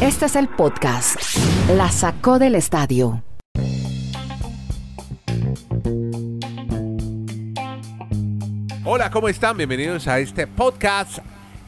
Este es el podcast. La sacó del estadio. Hola, ¿cómo están? Bienvenidos a este podcast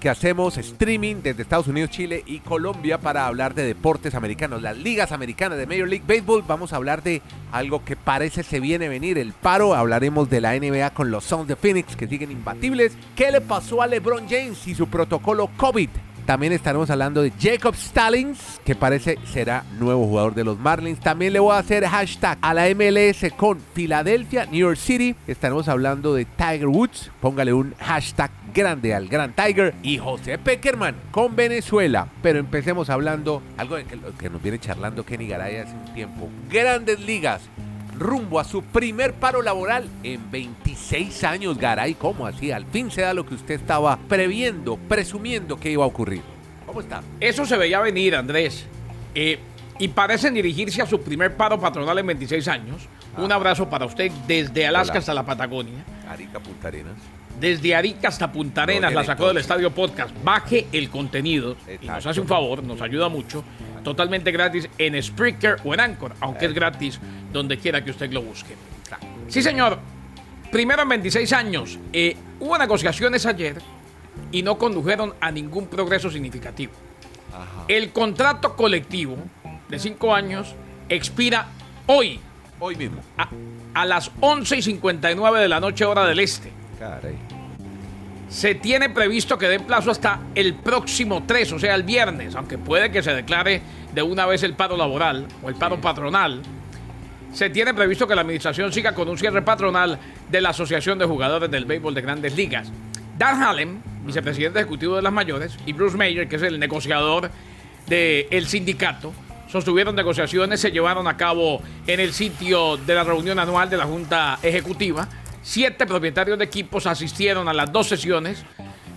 que hacemos streaming desde Estados Unidos, Chile y Colombia para hablar de deportes americanos, las ligas americanas de Major League Baseball. Vamos a hablar de algo que parece se viene a venir, el paro. Hablaremos de la NBA con los Suns de Phoenix que siguen imbatibles. ¿Qué le pasó a LeBron James y su protocolo COVID? También estaremos hablando de Jacob Stallings, que parece será nuevo jugador de los Marlins. También le voy a hacer hashtag a la MLS con Philadelphia, New York City. Estaremos hablando de Tiger Woods. Póngale un hashtag grande al Gran Tiger. Y José Peckerman con Venezuela. Pero empecemos hablando algo de que, que nos viene charlando Kenny Garay hace un tiempo. Grandes ligas rumbo a su primer paro laboral en 26 años, Garay. ¿Cómo así? Al fin se da lo que usted estaba previendo, presumiendo que iba a ocurrir. ¿Cómo está? Eso se veía venir, Andrés. Eh, y parecen dirigirse a su primer paro patronal en 26 años. Un Ah. abrazo para usted desde Alaska Hola. hasta la Patagonia. Arica Punta Arenas. Desde Arica hasta Punta Arenas, la sacó del. Estadio Podcast. Baje el contenido y nos hace un favor, nos ayuda mucho. Totalmente gratis en Spreaker o en Anchor, aunque es gratis donde quiera que usted lo busque. Sí, señor. Primero en 26 años. eh, hubo negociaciones ayer y no condujeron a ningún progreso significativo. El contrato colectivo de 5 años expira hoy Hoy mismo. a, a las 11 y 59 de la noche hora del este. Caray. Se tiene previsto que den plazo hasta el próximo 3, o sea, el viernes, aunque puede que se declare de una vez el paro laboral o el paro patronal. Se tiene previsto que la administración siga con un cierre patronal de la Asociación de Jugadores del Béisbol de Grandes Ligas. Dan Hallen, vicepresidente ejecutivo de las mayores, y Bruce Mayer, que es el negociador del sindicato, sostuvieron negociaciones, se llevaron a cabo en el sitio de la reunión anual de la Junta Ejecutiva. Siete propietarios de equipos asistieron a las dos sesiones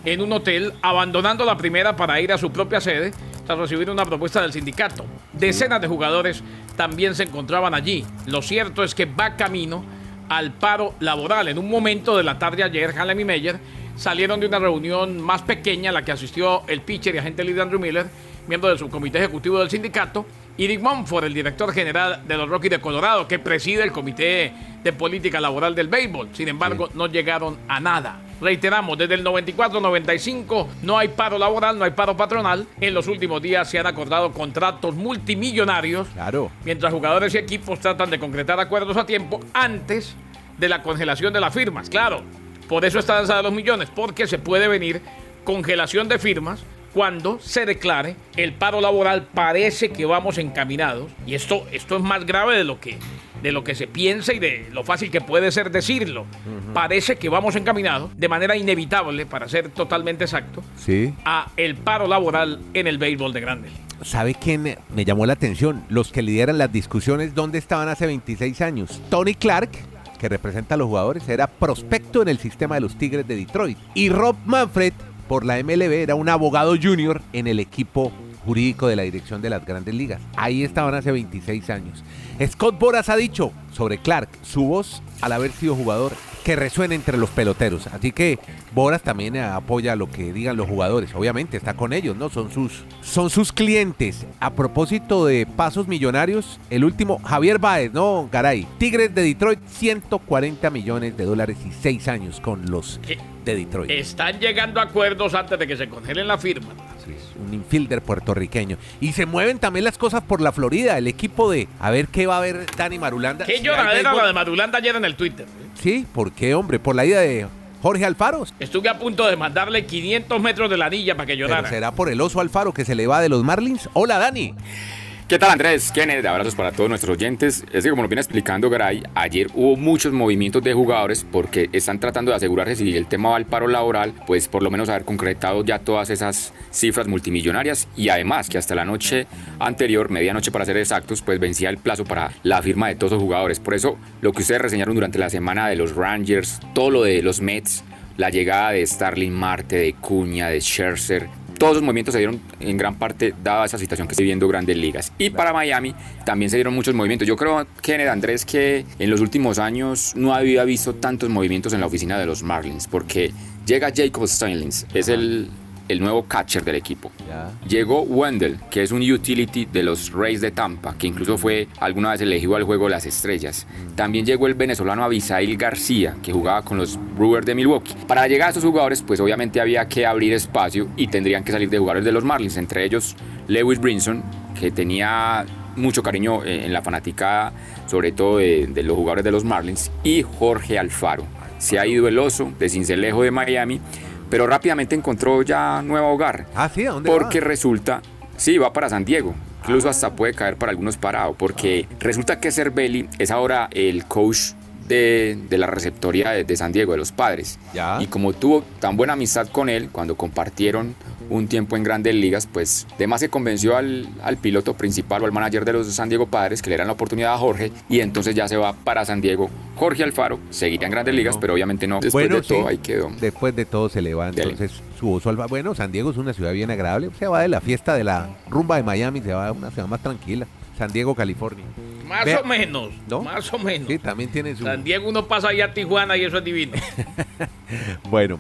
en un hotel, abandonando la primera para ir a su propia sede tras recibir una propuesta del sindicato. Decenas de jugadores también se encontraban allí. Lo cierto es que va camino al paro laboral. En un momento de la tarde ayer, Halem y Meyer salieron de una reunión más pequeña a la que asistió el pitcher y agente líder Andrew Miller, miembro del subcomité ejecutivo del sindicato, y Dick Mumford, el director general de los Rockies de Colorado, que preside el comité de política laboral del béisbol. Sin embargo, no llegaron a nada. Reiteramos, desde el 94-95 no hay paro laboral, no hay paro patronal. En los últimos días se han acordado contratos multimillonarios Claro. mientras jugadores y equipos tratan de concretar acuerdos a tiempo antes de la congelación de las firmas. Claro, por eso está danza de los millones, porque se puede venir congelación de firmas cuando se declare el paro laboral. Parece que vamos encaminados y esto, esto es más grave de lo que de lo que se piensa y de lo fácil que puede ser decirlo. Parece que vamos encaminados de manera inevitable, para ser totalmente exacto, Sí. a el paro laboral en el béisbol de grandes. ¿Sabe quién me llamó la atención? Los que lideran las discusiones, ¿dónde estaban hace 26 años? Tony Clark, que representa a los jugadores, era prospecto en el sistema de los Tigres de Detroit. Y Rob Manfred, por la MLB, era un abogado junior en el equipo jurídico de la dirección de las grandes ligas. Ahí estaban hace 26 años. Scott Boras ha dicho sobre Clark, su voz al haber sido jugador, que resuena entre los peloteros. Así que Boras también apoya lo que digan los jugadores. Obviamente está con ellos, ¿no? Son sus, son sus clientes. A propósito de pasos millonarios, el último, Javier Baez, ¿no? Garay. Tigres de Detroit, 140 millones de dólares y 6 años con los. De Detroit. Están llegando a acuerdos antes de que se congelen la firma. Sí, es un infielder puertorriqueño. Y se mueven también las cosas por la Florida. El equipo de. A ver qué va a ver Dani Marulanda. Qué Si lloradera la de Madulanda ayer en el Twitter. Sí, ¿por qué, hombre? Por la ida de Jorge Alfaro. Estuve a punto de mandarle 500 metros de la anilla para que llorara. será por el oso Alfaro que se le va de los Marlins. Hola, Dani. ¿Qué tal Andrés? Kenneth, abrazos para todos nuestros oyentes. Es que como lo viene explicando Garay, ayer hubo muchos movimientos de jugadores porque están tratando de asegurarse si el tema va al paro laboral, pues por lo menos haber concretado ya todas esas cifras multimillonarias y además que hasta la noche anterior, medianoche para ser exactos, pues vencía el plazo para la firma de todos los jugadores. Por eso lo que ustedes reseñaron durante la semana de los Rangers, todo lo de los Mets, la llegada de Starling Marte, de Cuña, de Scherzer, todos esos movimientos se dieron en gran parte dada esa situación que está viviendo Grandes Ligas. Y para Miami también se dieron muchos movimientos. Yo creo, Kenneth Andrés, que en los últimos años no había visto tantos movimientos en la oficina de los Marlins, porque llega Jacob Steinlins, es el el nuevo catcher del equipo. Llegó Wendell, que es un utility de los Rays de Tampa, que incluso fue alguna vez elegido al juego de las estrellas. También llegó el venezolano Abisail García, que jugaba con los Brewers de Milwaukee. Para llegar a estos jugadores, pues obviamente había que abrir espacio y tendrían que salir de jugadores de los Marlins, entre ellos Lewis Brinson, que tenía mucho cariño eh, en la fanaticada, sobre todo de, de los jugadores de los Marlins, y Jorge Alfaro. Se ha ido el oso de Cincelejo de Miami, pero rápidamente encontró ya nuevo hogar. Ah, sí, ¿a dónde Porque va? resulta, sí, va para San Diego. Incluso hasta puede caer para algunos parados, porque resulta que Cervelli es ahora el coach de, de la receptoría de, de San Diego, de los padres. Ya. Y como tuvo tan buena amistad con él cuando compartieron un tiempo en grandes ligas, pues además se convenció al, al piloto principal o al manager de los San Diego Padres que le dieran la oportunidad a Jorge y entonces ya se va para San Diego. Jorge Alfaro seguirá en grandes ligas, pero obviamente no. Después bueno, de todo ahí quedó. Después de todo se le va Dele. entonces su oso al ba- Bueno, San Diego es una ciudad bien agradable. Se va de la fiesta de la rumba de Miami, se va a una ciudad más tranquila. San Diego, California. Más Vea- o menos. ¿No? Más o menos. Sí, también tiene su... San Diego uno pasa allá a Tijuana y eso es divino. Bueno.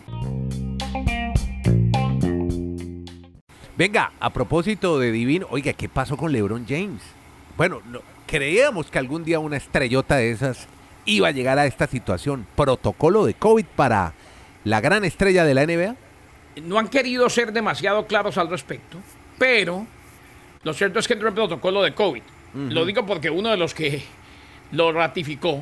Venga, a propósito de Divino, oiga, ¿qué pasó con LeBron James? Bueno, no- creíamos que algún día una estrellota de esas iba a llegar a esta situación. Protocolo de COVID para la gran estrella de la NBA. no han querido ser demasiado claros al respecto, pero lo cierto es que entró el protocolo de COVID. Lo digo porque uno de los que lo ratificó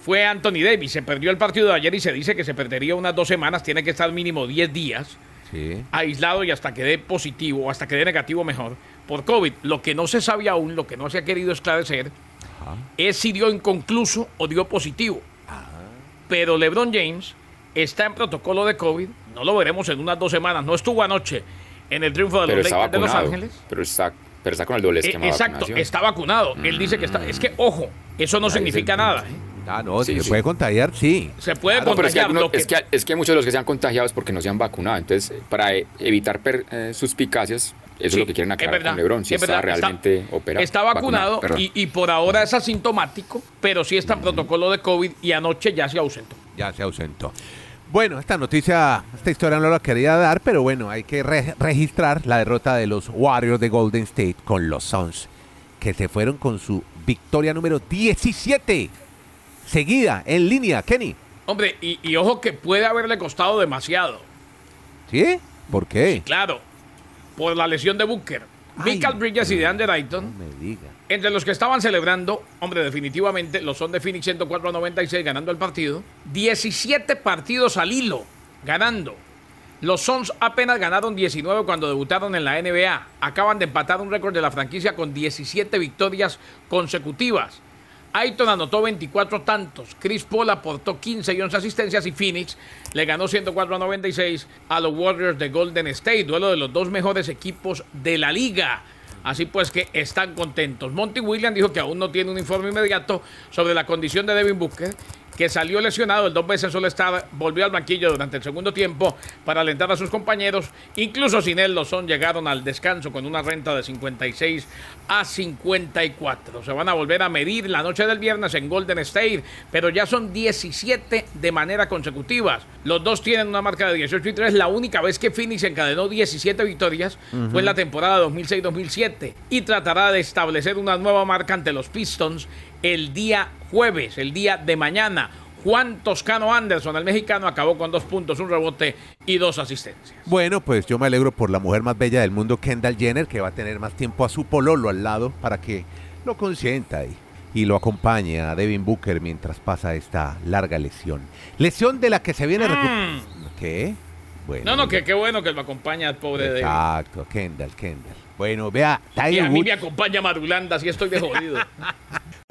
fue Anthony Davis. Se perdió el partido de ayer y se dice que se perdería unas dos semanas. Tiene que estar mínimo 10 días Sí. aislado y hasta que dé positivo o hasta que dé negativo mejor por COVID. Lo que no se sabe aún, lo que no se ha querido esclarecer, es si dio inconcluso o dio positivo. Pero LeBron James está en protocolo de COVID. No lo veremos en unas dos semanas. No estuvo anoche en el triunfo de Pero los está Lakers de Los vacunado. Ángeles. Pero está, pero está con el doble Eh, esquema exacto, está vacunado. Él dice que está. Es que, ojo, eso no Ahí significa nada. Ah, no, Sí, si se sí. puede contagiar, sí. Se puede pero es que, contagiar. algunos- que- es, que, es que muchos de los que se han contagiado es porque no se han vacunado. Entonces, para e- evitar per- eh, suspicacias, eso es lo que quieren aclarar verdad, con Lebron, si es está verdad, realmente operado. Está vacunado, y, y por ahora es asintomático, pero sí está en protocolo de COVID y anoche ya se ausentó. Ya se ausentó. Bueno, esta noticia, esta historia no la quería dar, pero bueno, hay que re- registrar la derrota de los Warriors de Golden State con los Suns, que se fueron con su victoria número 17, seguida, en línea, Kenny. Hombre, y, y ojo que puede haberle costado demasiado. ¿Sí? ¿Por qué? Claro, por la lesión de Booker. Ay, Michael Bridges y DeAndre No Ayton, me diga. entre los que estaban celebrando, hombre, definitivamente los son de Phoenix 104 a 96 ganando el partido. 17 partidos al hilo ganando. Los Suns apenas ganaron 19 cuando debutaron en la NBA. Acaban de empatar un récord de la franquicia con 17 victorias consecutivas. Ayton anotó 24 tantos, Chris Paul aportó 15 y 11 asistencias y Phoenix le ganó 104 a 96 a los Warriors de Golden State, duelo de los dos mejores equipos de la liga. Así pues que están contentos. Monty Williams dijo que aún no tiene un informe inmediato sobre la condición de Devin Booker, que salió lesionado el dos veces solo estar, volvió al banquillo durante el segundo tiempo para alentar a sus compañeros. Incluso sin él, los son llegaron al descanso con una renta de 56 a 54. Se van a volver a medir la noche del viernes en Golden State, pero ya son 17 de manera consecutiva. Los dos tienen una marca de 18 y 3. La única vez que Phoenix encadenó 17 victorias fue en la temporada 2006-2007 y tratará de establecer una nueva marca ante los Pistons el día jueves, el día de mañana. Juan Toscano Anderson, el mexicano, acabó con dos puntos, un rebote y dos asistencias. Bueno, pues yo me alegro por la mujer más bella del mundo, Kendall Jenner, que va a tener más tiempo a su pololo al lado para que lo consienta y, y lo acompañe a Devin Booker mientras pasa esta larga lesión. Lesión de la que se viene... recu- ¿Qué? Bueno. Mm. No, no, que qué bueno que lo acompaña el pobre de Exacto, Kendall, Kendall. Bueno, vea, Y Tiger a mí Woods. me acompaña Marulanda, si estoy de jodido.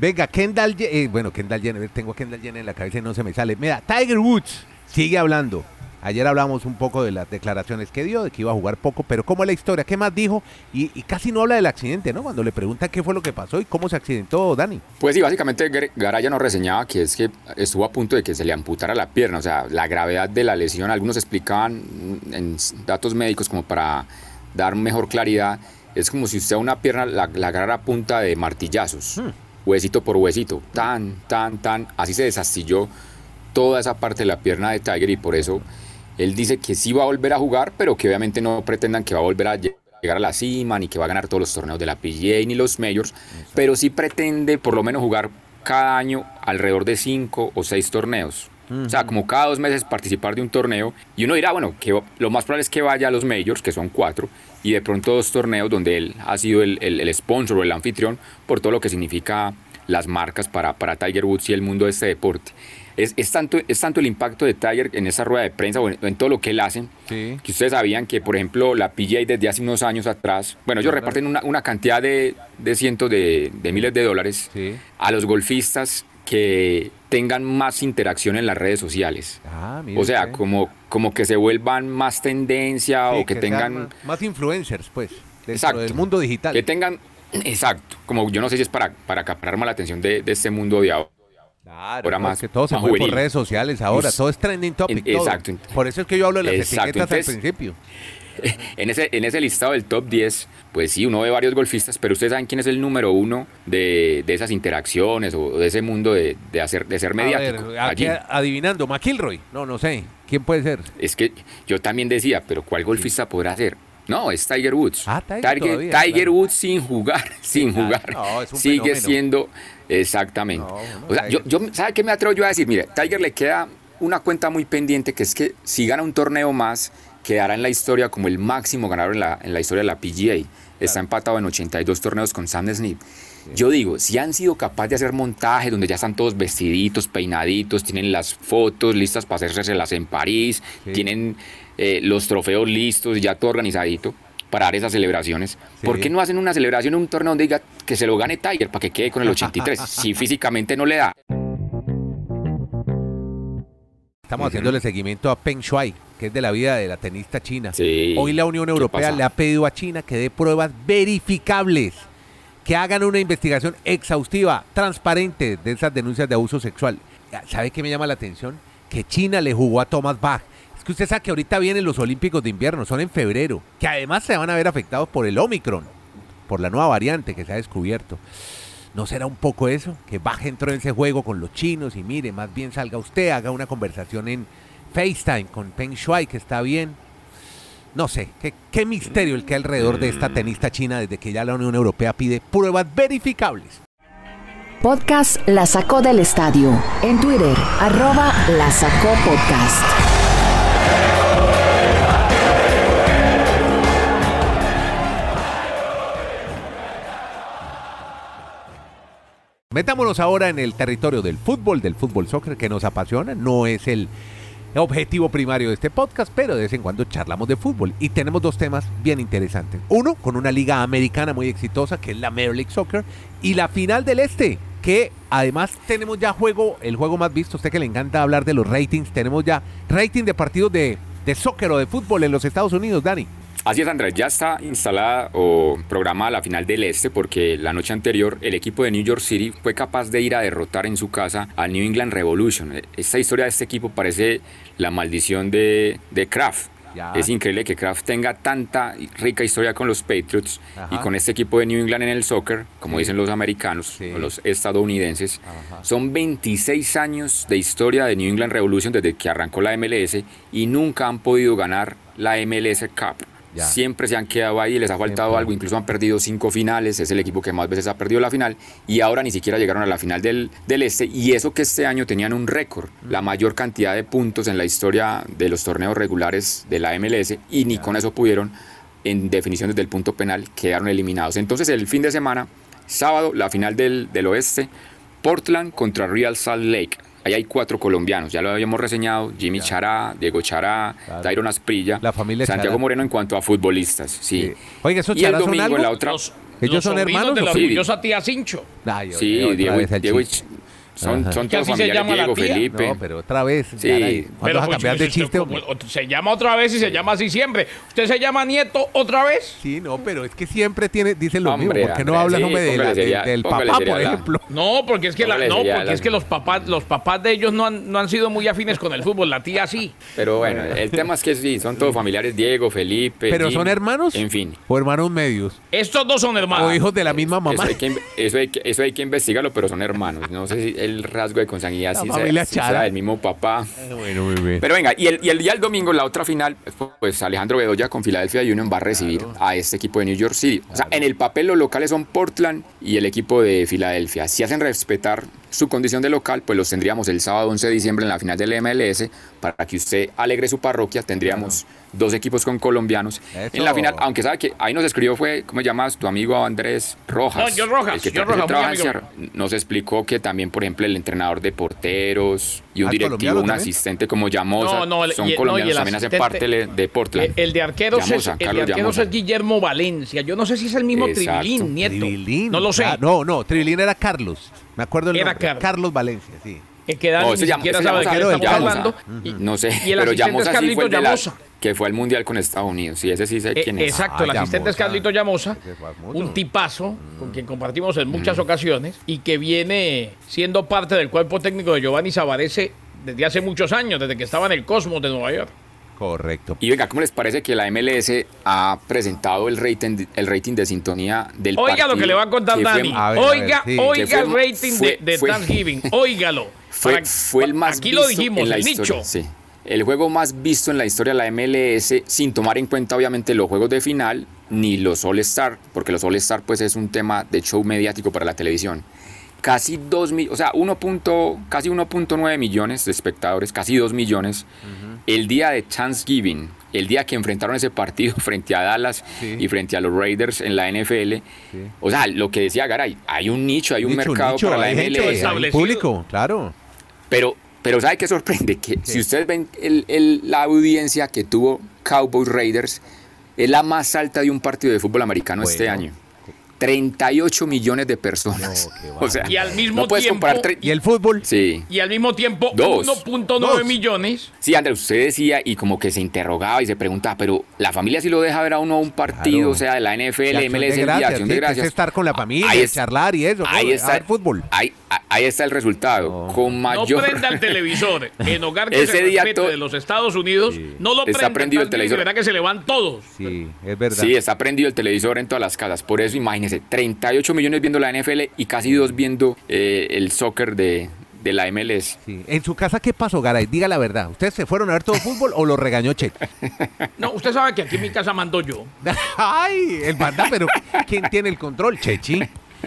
Venga, Kendall, eh, bueno, Kendall Jenner, tengo a Kendall Jenner en la cabeza y no se me sale. Mira, Tiger Woods sigue hablando. Ayer hablamos un poco de las declaraciones que dio, de que iba a jugar poco, pero ¿cómo es la historia? ¿Qué más dijo? Y, y casi no habla del accidente, ¿no? Cuando le preguntan qué fue lo que pasó y cómo se accidentó Dani. Pues sí, básicamente Gar- Garay ya nos reseñaba que es que estuvo a punto de que se le amputara la pierna, o sea, la gravedad de la lesión, algunos explicaban mm, en datos médicos como para dar mejor claridad, es como si usted a una pierna la, la agarrara a punta de martillazos, huesito por huesito, tan, tan, tan, así se desastilló toda esa parte de la pierna de Tiger y por eso él dice que sí va a volver a jugar, pero que obviamente no pretendan que va a volver a llegar a la cima, ni que va a ganar todos los torneos de la PGA ni los Majors, pero sí pretende por lo menos jugar cada año alrededor de cinco o seis torneos. O sea, como cada dos meses participar de un torneo. Y uno dirá, bueno, que lo más probable es que vaya a los majors, que son cuatro, y de pronto dos torneos donde él ha sido el, el, sponsor o el anfitrión por todo lo que significa las marcas para, para Tiger Woods y el mundo de este deporte. Es, es, tanto, es tanto el impacto de Tiger en esa rueda de prensa o en, todo lo que él hace, que ustedes sabían que, por ejemplo, la PGA desde hace unos años atrás, bueno, ellos reparten una, una cantidad de, de cientos de, de, miles de dólares a los golfistas que tengan más interacción en las redes sociales. Ah, o sea, como, como que se vuelvan más tendencia o que, tengan... Más, influencers, pues, dentro del mundo digital. Que tengan, exacto, como yo no sé si es para, para captar más la atención de, de este mundo de ahora. Claro, ahora más, que todo se mueve por redes sociales ahora, todo es trending topic. exacto. Por eso es que yo hablo de las etiquetas al principio. en ese, en ese listado del top 10, pues sí, uno ve varios golfistas, pero ustedes saben quién es el número uno de, de esas interacciones o de ese mundo de, de hacer, de ser mediático. aquí adivinando, McIlroy, no, no sé, ¿quién puede ser? Es que yo también decía, pero ¿cuál golfista podrá ser? No, es Tiger Woods. Ah, Tiger, Tiger, Woods sin jugar, sin jugar. Sigue siendo exactamente. o sea, yo, yo, ¿sabe qué me atrevo yo a decir? Mire, Tiger le queda una cuenta muy pendiente que es que si gana un torneo más quedará en la historia como el máximo ganador en la, en la historia de la PGA. Está empatado en 82 torneos con Sam Smith. Yo digo, si han sido capaces de hacer montajes donde ya están todos vestiditos, peinaditos, tienen las fotos listas para las en París, tienen eh, los trofeos listos, ya todo organizadito para dar esas celebraciones. ¿Por qué no hacen una celebración en un torneo donde diga que se lo gane Tiger para que quede con el 83 si físicamente no le da? Estamos haciéndole seguimiento a Peng Shuai, que es de la vida de la tenista china. Hoy la Unión Europea le ha pedido a China que dé pruebas verificables, que hagan una investigación exhaustiva, transparente de esas denuncias de abuso sexual. ¿Sabe qué me llama la atención? Que China le jugó a Thomas Bach. Es que usted sabe que ahorita vienen los Olímpicos de invierno, son en febrero, que además se van a ver afectados por el Omicron, por la nueva variante que se ha descubierto. ¿No será un poco eso? Que baje entró en ese juego con los chinos y mire, más bien salga usted, haga una conversación en FaceTime con Peng Shuai, que está bien. No sé, ¿qué, qué misterio el que hay alrededor de esta tenista china desde que ya la Unión Europea pide pruebas verificables. Podcast La Sacó del Estadio. En Twitter, arroba La Sacó Podcast. Metámonos ahora en el territorio del fútbol, del fútbol soccer que nos apasiona. No es el objetivo primario de este podcast, pero de vez en cuando charlamos de fútbol y tenemos dos temas bien interesantes. Uno, con una liga americana muy exitosa que es la Major League Soccer y la final del Este, que además tenemos ya juego, el juego más visto, usted que le encanta hablar de los ratings, tenemos ya rating de partidos de, de soccer o de fútbol en los Estados Unidos, Dani. Así es, Andrés, ya está instalada o programada la final del Este porque la noche anterior el equipo de New York City fue capaz de ir a derrotar en su casa al New England Revolution. Esta historia de este equipo parece la maldición de, de Kraft. Es increíble que Kraft tenga tanta rica historia con los Patriots y con este equipo de New England en el soccer, como dicen los americanos o los estadounidenses. Son 26 años de historia de New England Revolution desde que arrancó la MLS y nunca han podido ganar la MLS Cup. Siempre se han quedado ahí, les ha faltado algo, incluso han perdido cinco finales, es el equipo que más veces ha perdido la final y ahora ni siquiera llegaron a la final del, del Este y eso que este año tenían un récord, mm. la mayor cantidad de puntos en la historia de los torneos regulares de la MLS y ni con eso pudieron, en definiciones del punto penal, quedaron eliminados. Entonces el fin de semana, sábado, la final del, del Oeste, Portland contra Real Salt Lake. Ahí hay cuatro colombianos, ya lo habíamos reseñado, Jimmy Chará, Diego Chará, Tyron Asprilla, la familia Santiago Moreno en cuanto a futbolistas, sí. Oiga, esos y el domingo en la otra... ¿Ellos son hermanos? De la orgullosa tía Cincho. sí, Diego, Diego, son, son todos familiares, Diego, Felipe. No, pero otra vez. Sí. Pero, a pues, cambiar de chiste? se llama otra vez y se llama así siempre. ¿Usted se llama Nieto otra vez? Sí, no, pero es que siempre tiene, dice lo mismo. ¿Por qué no habla nombre de del papá, por ejemplo? No, porque es que, la, no, porque es que los papás, los papás de ellos no han, no han sido muy afines con el fútbol. La tía sí. Pero bueno, el tema es que sí, son todos familiares. Diego, Felipe. ¿Pero son hermanos? En fin. ¿O hermanos medios? Estos dos son hermanos. ¿O hijos de la misma mamá? Eso hay que, eso hay que, eso hay que investigarlo, pero son hermanos. No sé si el rasgo de consanguinidad La sí familia sea, sí Chara. del mismo papá. Bueno, muy bien. Pero venga, y el, y el día del domingo, la otra final, pues Alejandro Bedoya con Philadelphia Union va a recibir a este equipo de New York City. O sea, en el papel los locales son Portland y el equipo de Filadelfia. Si hacen respetar su condición de local, pues los tendríamos el sábado 11 de diciembre en la final del MLS. Para que usted alegre su parroquia, tendríamos dos equipos con colombianos Eso. en la final. Aunque sabe que ahí nos escribió fue, ¿cómo llamas? Tu amigo Andrés Rojas. No, yo Rojas, el que yo Rojas, trabaja en. Sierra. Nos explicó que también, por ejemplo, el entrenador de porteros y un directivo, un también. asistente como Llamosa, No, no, el- son y- colombianos, el también hacen asistente- parte de- de Portland. El de arqueros, es, Llamosa, el de arqueros es Guillermo Valencia. Yo no sé si es el mismo Exacto. Tribilín, nieto. Tribilín. No lo sé. Ah, no, no, Tribilín era Carlos. Me acuerdo el Era nombre. Carlos. Carlos Valencia, sí. Es que Dani No, ni ese Llam- siquiera ese sabe de Llamosa qué era le el estamos Llamosa. hablando. Y- No sé, y el pero Llamosa es sí fue el de la. Que fue al mundial con Estados Unidos. Sí, ese sí sé Eh, quién es. Exacto, el asistente es Llamosa. Carlito Llamosa, es un tipazo con quien compartimos en muchas Mm. ocasiones y que viene siendo parte del cuerpo técnico de Giovanni Savarese desde hace muchos años, desde que estaba en el Cosmos de Nueva York. Correcto. Y venga, ¿cómo les parece que la MLS ha presentado el rating, el rating de sintonía del Oiga partido? lo que le va a contar fue- Dani. A ver, a ver, oiga, sí. oiga fue- el rating fue- de, de Thanksgiving. Óigalo. Fue, Para- fue el más Aquí visto lo dijimos, en la el historia. nicho. Sí. El juego más visto en la historia de la MLS, sin tomar en cuenta obviamente los juegos de final ni los All-Star, porque los All-Star pues es un tema de show mediático para la televisión. Casi 2 millones, o sea, 1 punto- casi 1.9 millones de espectadores, casi 2 millones. El día de Thanksgiving, el día que enfrentaron ese partido frente a Dallas Sí. y frente a los Raiders en la NFL. Sí. O sea, lo que decía Garay, hay un nicho, hay un Nicho, mercado nicho, para la hay gente, MLS. hay público, claro. Pero, pero ¿sabe qué sorprende? Que si ustedes ven el- el- la audiencia que tuvo Cowboys Raiders, es la más alta de un partido de fútbol americano este año. 38 millones de personas. No, o sea, Y al mismo no puedes tiempo- comparar tre- ¿Y el fútbol? Sí. Y al mismo tiempo, Dos. 1.9 Dos. millones. Sí, Andrés, usted decía y como que se interrogaba y se preguntaba, pero la familia sí lo deja ver a uno un partido, Claro. o sea, de la De NFL, acción de MLS, el día, gracias, acción sí, de que es gracias. estar con la familia, Ahí es- charlar y eso, Ahí ¿no? está, A ver fútbol. Ahí, ahí está el resultado. No. Con No mayor. prenda el televisor en hogar que Ese se día de los Estados Unidos. No lo Está prenda. prendido el televisor. verá que se le van todos. Sí, es verdad. Sí, está prendido el televisor en todas las casas. Por eso, imagínense, 38 millones viendo la NFL y casi dos viendo eh, el soccer de, de la MLS. Sí. En su casa, ¿qué pasó, Garay? Diga la verdad. ¿Ustedes se fueron a ver todo fútbol o lo regañó Chet? No, usted sabe que aquí en mi casa mando yo. Ay, el banda, pero ¿quién tiene el control? Chechi.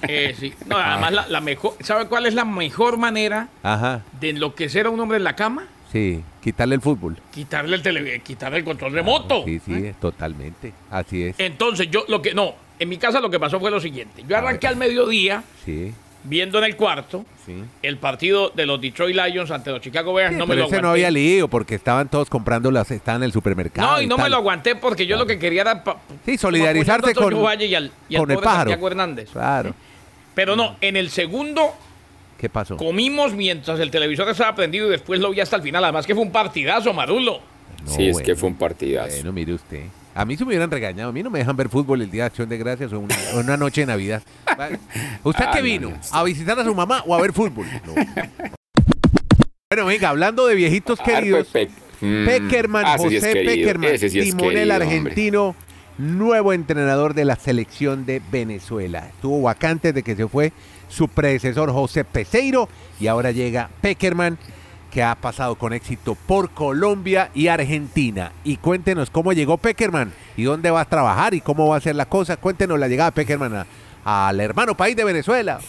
Eh, sí. No, además, la, la mejor, ¿sabe cuál es la mejor manera Ajá, de enloquecer a un hombre en la cama? Sí, quitarle el fútbol. Quitarle el, tele, quitarle el control remoto. Sí, sí, totalmente. Así es. Entonces, yo lo que. No, en mi casa lo que pasó fue lo siguiente. Yo arranqué al mediodía Sí, viendo en el cuarto sí. el partido de los Detroit Lions ante los Chicago Bears. Sí, no me pero lo ese aguanté. no había lío porque estaban todos comprando las, estaban en el supermercado. No, y no me lo aguanté porque yo lo que quería era. Sí, solidarizarse con- Valle y al, y al con el pájaro. Santiago Hernández. Claro. Pero no, en el segundo ¿Qué pasó? comimos mientras el televisor estaba prendido y después lo vi hasta el final. Además que fue un partidazo, Marulo. No, sí, es bueno. que fue un partidazo. Bueno, mire usted. A mí se me hubieran regañado. A mí no me dejan ver fútbol el día de Acción de Gracias o una, o una noche de Navidad. ¿Usted Ah, qué no, vino? no. ¿A visitar a su mamá o a ver fútbol? No. Bueno, venga, hablando de viejitos queridos. Mm, Peckerman, ah, José Peckerman, ese sí es timonel querido, hombre. Nuevo entrenador de la selección de Venezuela. Estuvo vacante de que se fue su predecesor José Peseiro y ahora llega Peckerman que ha pasado con éxito por Colombia y Argentina. Y cuéntenos cómo llegó Peckerman y dónde va a trabajar y cómo va a ser la cosa. Cuéntenos la llegada de Peckerman al hermano país de Venezuela.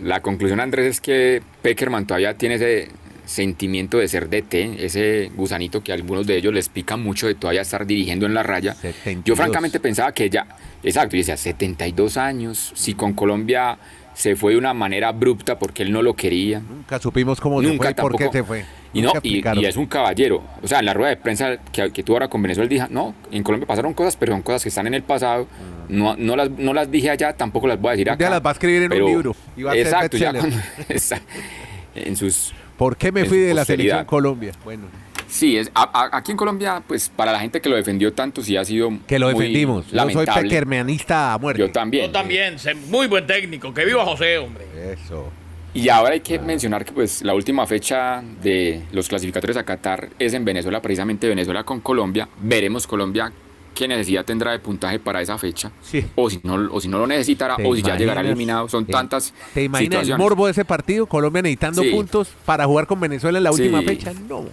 La conclusión, Andrés, es que Peckerman todavía tiene ese sentimiento de ser DT, ese gusanito que a algunos de ellos les pica mucho de todavía estar dirigiendo en la raya. 72. Yo francamente pensaba que ya, exacto, y decía 72 años, si con Colombia se fue de una manera abrupta porque él no lo quería. Nunca supimos cómo se Nunca fue y por qué tampoco. se fue. Y, no, y, es un caballero. O sea, en la rueda de prensa que, que tuvo ahora con Venezuela, él dijo, no, en Colombia pasaron cosas, pero son cosas que están en el pasado. No, no, las, no las dije allá, tampoco las voy a decir acá. día las va a escribir en un libro y va a ser exacto, ya cuando- en sus... ¿Por qué me fui de la selección Colombia? Bueno, Sí, es, a- a- aquí en Colombia, pues para la gente que lo defendió tanto, sí ha sido que lo muy defendimos. Yo soy lamentable. peckermanista a muerte. Yo también. Yo también, muy buen técnico. Que viva José, hombre. Eso. Y ahora hay que mencionar que pues la última fecha de los clasificatorios a Qatar es en Venezuela, precisamente Venezuela con Colombia. Veremos Colombia qué necesidad tendrá de puntaje para esa fecha, Sí. o si no, o si no lo necesitará, ¿Te o si ya llegará eliminado. Son ¿Te- tantas ¿Te imaginas el morbo de ese partido? Colombia necesitando Sí. puntos para jugar con Venezuela en la Sí. última fecha. No.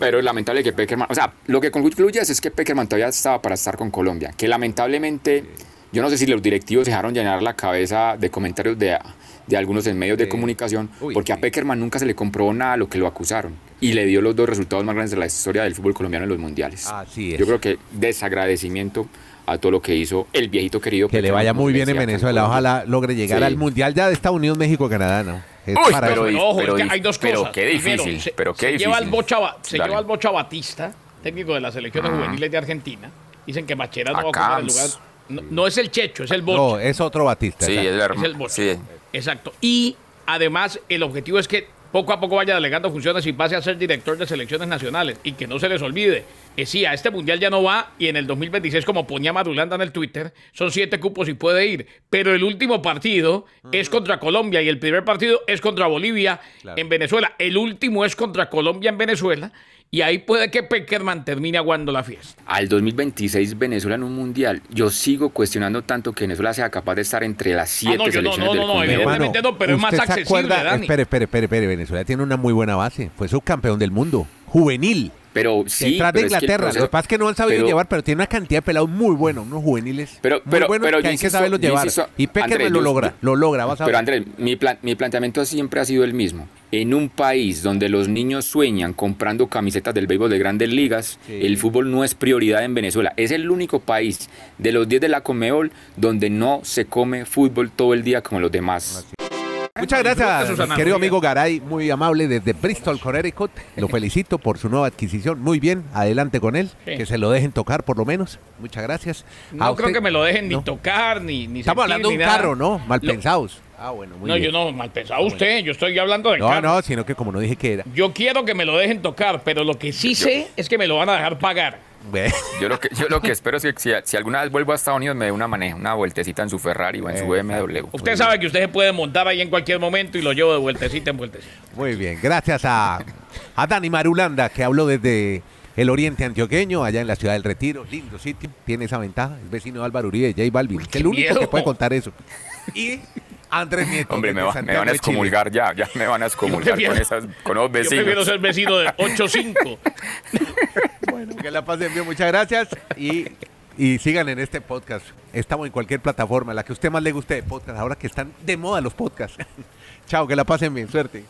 Pero es lamentable que Peckerman, o sea, lo que concluye es que Peckerman todavía estaba para estar con Colombia, que lamentablemente, yo no sé si los directivos dejaron llenar la cabeza de comentarios de, de algunos en medios de comunicación, Uy, porque a Peckerman nunca se le comprobó nada a lo que lo acusaron y le dio los dos resultados más grandes de la historia del fútbol colombiano en los mundiales. Así es. Yo creo que desagradecimiento a todo lo que hizo el viejito querido. Que le vaya muy bien en Venezuela. Ojalá logre llegar Sí. al Mundial ya de Estados Unidos, México, Canadá. ¿no? Es Uy, para pero Ojo, es que hay dos pero cosas. qué Primero, difícil, se, pero qué se lleva al difícil. Bocha, se Dale. lleva al Bocha Batista, técnico de las selecciones Ah. juveniles de Argentina. Dicen que Machera no va a ocupar el lugar. No, no es el Checho, es el Bocha. No, es otro Batista. Sí, es, el Bocha. sí. Exacto. Y además, el objetivo es que poco a poco vaya delegando funciones y pase a ser director de selecciones nacionales. Y que no se les olvide que sí, a este mundial ya no va. Y en el 2026, como ponía Madulanda en el Twitter, son siete cupos y puede ir. Pero el último partido es contra Colombia y el primer partido es contra Bolivia Claro. en Venezuela. El último es contra Colombia en Venezuela. Y ahí puede que Peckerman termine aguando la fiesta. Al 2026 Venezuela en un mundial. Yo sigo cuestionando tanto que Venezuela sea capaz de estar entre las siete no, yo no, selecciones no, del no, no, Conmebol. evidentemente no, pero es más ¿usted se accesible, acuerda? Dani. Espere, espere, espere, espere. Venezuela tiene una muy buena base. Fue subcampeón del mundo. Juvenil. Pero sí, detrás de Inglaterra. proceso- Lo que pasa es que no han sabido pero- llevar, pero tiene una cantidad de pelados muy buenos, unos juveniles Pero- muy pero- buenos pero que hay insisto- que saberlos llevar. insisto, y Andrés, lo yo- logra, lo logra, vas a Pero. Andrés, mi, plan- mi planteamiento siempre ha sido el mismo. En un país donde los niños sueñan comprando camisetas del béisbol de grandes ligas, Sí. el fútbol no es prioridad en Venezuela. Es el único país de los 10 de la Conmebol donde no se come fútbol todo el día como los demás. Muchas gracias, querido amigo Garay, muy amable desde Bristol, Connecticut. Lo felicito por su nueva adquisición. Muy bien, adelante con él. Sí. Que se lo dejen tocar por lo menos. Muchas gracias. No creo que me lo dejen ni No. tocar, ni, ni Estamos sentir, hablando de un nada. carro, ¿no? Mal Lo- pensados. Ah, bueno, muy No, bien. yo no, mal pensado usted, yo estoy hablando del No, carro. no, sino que como no dije que era. Yo quiero que me lo dejen tocar, pero lo que sí sé es que me lo van a dejar pagar. Yo lo que, yo lo que espero es que si, si alguna vez vuelvo a Estados Unidos me dé una maneja, una vueltecita en su Ferrari o en su Eh, BMW. Usted sabe que usted se puede montar ahí en cualquier momento y lo llevo de vueltecita en vueltecita. Muy bien, gracias a, a Dani Marulanda que habló desde el oriente antioqueño, allá en la ciudad del Retiro, lindo sitio, tiene esa ventaja, es vecino de Álvaro Uribe, J Balvin, que es el único miedo. que puede contar eso. Y Andrés Nieto. Hombre, me, va- van a excomulgar ya, ya me van a excomulgar con, esas, con los Yo prefiero vecinos. ser vecino de 8-5. Que la pasen bien, muchas gracias y, y sigan en este podcast. Estamos en cualquier plataforma, la que a usted más le guste de podcast, ahora que están de moda los podcasts. Chao, que la pasen bien, suerte.